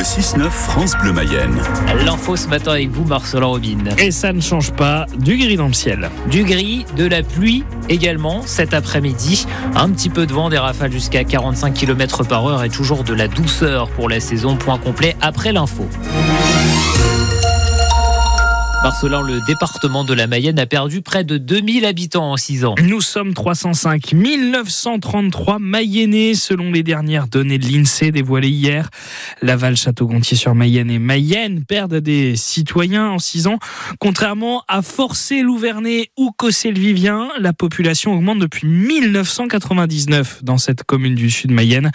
Le 6-9 France Bleu Mayenne. L'info ce matin avec vous, Marcelin Robin. Et ça ne change pas du gris dans le ciel. Du gris, de la pluie également cet après-midi. Un petit peu de vent, des rafales jusqu'à 45 km par heure et toujours de la douceur pour la saison. Point complet après l'info. Marcelin, le département de la Mayenne a perdu près de 2000 habitants en 6 ans. Nous sommes 305 933 Mayennais selon les dernières données de l'INSEE dévoilées hier. Laval, Château-Gontier-sur-Mayenne et Mayenne perdent des citoyens en 6 ans. Contrairement à Forcé-Louvernay ou Cossé-le-Vivien, la population augmente depuis 1999 dans cette commune du sud Mayenne.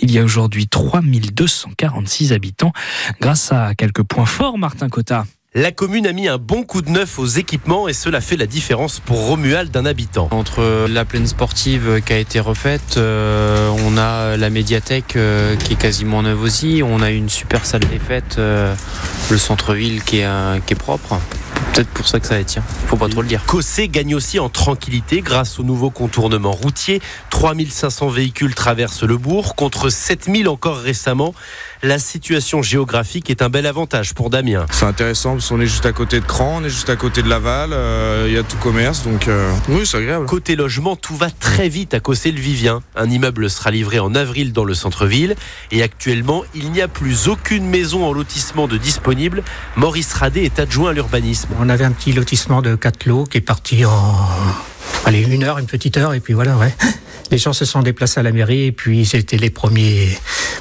Il y a aujourd'hui 3246 habitants grâce à quelques points forts, Martin Cotta. La commune a mis un bon coup de neuf aux équipements et cela fait la différence pour Romuald d'un habitant. Entre la plaine sportive qui a été refaite, euh, on a la médiathèque euh, qui est quasiment neuve aussi, on a une super salle des fêtes, euh, le centre-ville qui, qui est propre peut-être pour ça que ça attire. Faut pas trop le dire. Cossé gagne aussi en tranquillité grâce au nouveau contournement routier. 3500 véhicules traversent le bourg contre 7000 encore récemment. La situation géographique est un bel avantage pour Damien. C'est intéressant parce qu'on est juste à côté de Cran, on est juste à côté de Laval, euh, il y a tout commerce, donc euh, oui, c'est agréable. Côté logement, tout va très vite à Cossé-le-Vivien. Un immeuble sera livré en avril dans le centre-ville et actuellement, il n'y a plus aucune maison en lotissement de disponible. Maurice Radé est adjoint à l'urbanisme. On avait un petit lotissement de 4 lots qui est parti en allez, une heure, une petite heure, et puis voilà, ouais. Les gens se sont déplacés à la mairie, et puis c'était les premiers,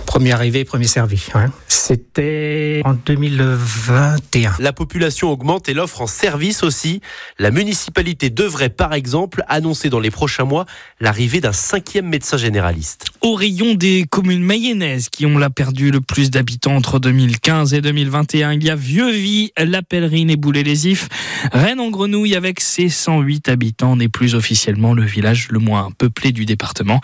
premiers arrivés, premiers servis. Ouais. C'était en 2021. La population augmente et l'offre en service aussi. La municipalité devrait, par exemple, annoncer dans les prochains mois l'arrivée d'un cinquième médecin généraliste. Au rayon des communes mayennaises qui ont la perdu le plus d'habitants entre 2015 et 2021, il y a Vieux-Vie, La Pèlerine et Boulay-les-Ifs. Rennes en Grenouille avec ses 108 habitants n'est plus officiellement le village le moins peuplé du département.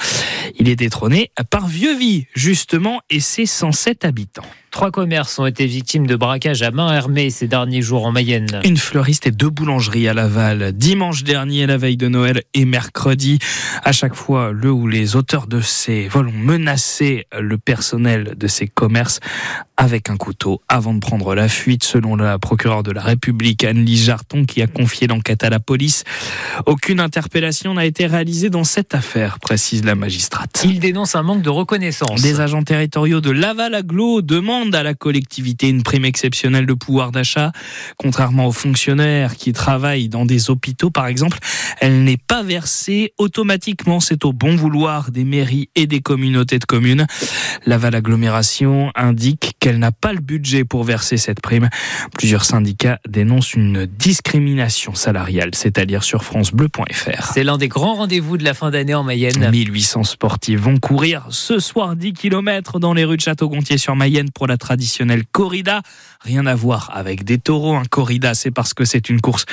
Il est détrôné par Vieux-Vie, justement, et ses 107 habitants. Trois commerces ont été victimes de braquages à main armée ces derniers jours en Mayenne. Une fleuriste et deux boulangeries à Laval. Dimanche dernier, la veille de Noël et mercredi. À chaque fois, le ou les auteurs de ces vols ont menacé le personnel de ces commerces avec un couteau avant de prendre la fuite, selon la procureure de la République, Anne-Lise Jarton, qui a confié l'enquête à la police. Aucune interpellation n'a été réalisée dans cette affaire, précise la magistrate. Il dénonce un manque de reconnaissance. Des agents territoriaux de Laval Aglo à la collectivité une prime exceptionnelle de pouvoir d'achat. Contrairement aux fonctionnaires qui travaillent dans des hôpitaux, par exemple, elle n'est pas versée automatiquement. C'est au bon vouloir des mairies et des communautés de communes. Laval Agglomération indique qu'elle n'a pas le budget pour verser cette prime. Plusieurs syndicats dénoncent une discrimination salariale, c'est-à-dire sur francebleu.fr. C'est l'un des grands rendez-vous de la fin d'année en Mayenne. 1800 sportifs vont courir ce soir 10 km dans les rues de Château-Gontier sur Mayenne pour la traditionnelle corrida. Rien à voir avec des taureaux. Un corrida, c'est parce que c'est une course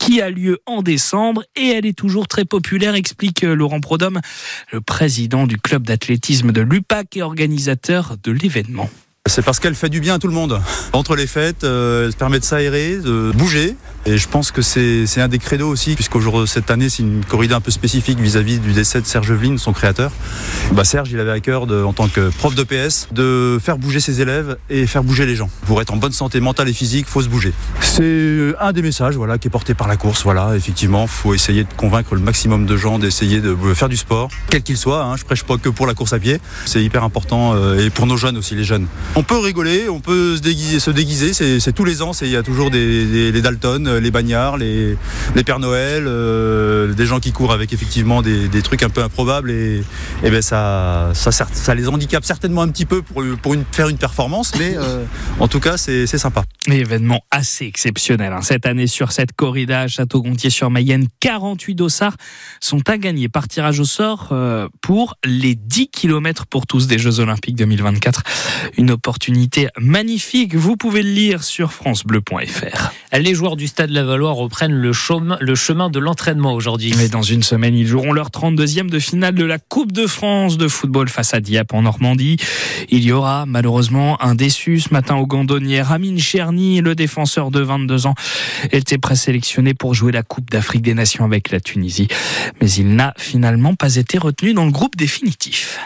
qui a lieu en décembre et elle est toujours très populaire, explique Laurent Prodhomme, le président du club d'athlétisme de l'UPAC et organisateur de l'événement. C'est parce qu'elle fait du bien à tout le monde. Entre les fêtes, euh, elle permet de s'aérer, de bouger. Et je pense que c'est un des credos aussi, puisqu'aujourd'hui, cette année, c'est une corrida un peu spécifique vis-à-vis du décès de Serge Veline, son créateur. Bah, Serge, il avait à cœur, en tant que prof de PS, de faire bouger ses élèves et faire bouger les gens. Pour être en bonne santé mentale et physique, faut se bouger. C'est un des messages voilà, qui est porté par la course. Voilà, effectivement, faut essayer de convaincre le maximum de gens d'essayer de faire du sport, quel qu'il soit. Hein. Je prêche pas que pour la course à pied. C'est hyper important euh, et pour nos jeunes aussi, les jeunes. On peut rigoler, on peut se déguiser, se déguiser c'est tous les ans, il y a toujours des, les Dalton, les bagnards, les, Pères Noël, euh, des gens qui courent avec effectivement des, trucs un peu improbables et, ben ça, les handicape certainement un petit peu pour, faire une performance, mais euh, en tout cas c'est sympa. Événement assez exceptionnel hein. cette année sur cette corrida à Château-Gontier-sur-Mayenne. 48 dossards sont à gagner par tirage au sort euh, pour les 10 km pour tous des Jeux Olympiques 2024. Une opportunité magnifique. Vous pouvez le lire sur francebleu.fr. Les joueurs du Stade Lavallois reprennent le chemin, le chemin de l'entraînement aujourd'hui. Mais dans une semaine, ils joueront leur 32e de finale de la Coupe de France de football face à Dieppe en Normandie. Il y aura malheureusement un déçu ce matin au Gandonnier. Amine Cherny, le défenseur de 22 ans, était présélectionné pour jouer la Coupe d'Afrique des Nations avec la Tunisie. Mais il n'a finalement pas été retenu dans le groupe définitif.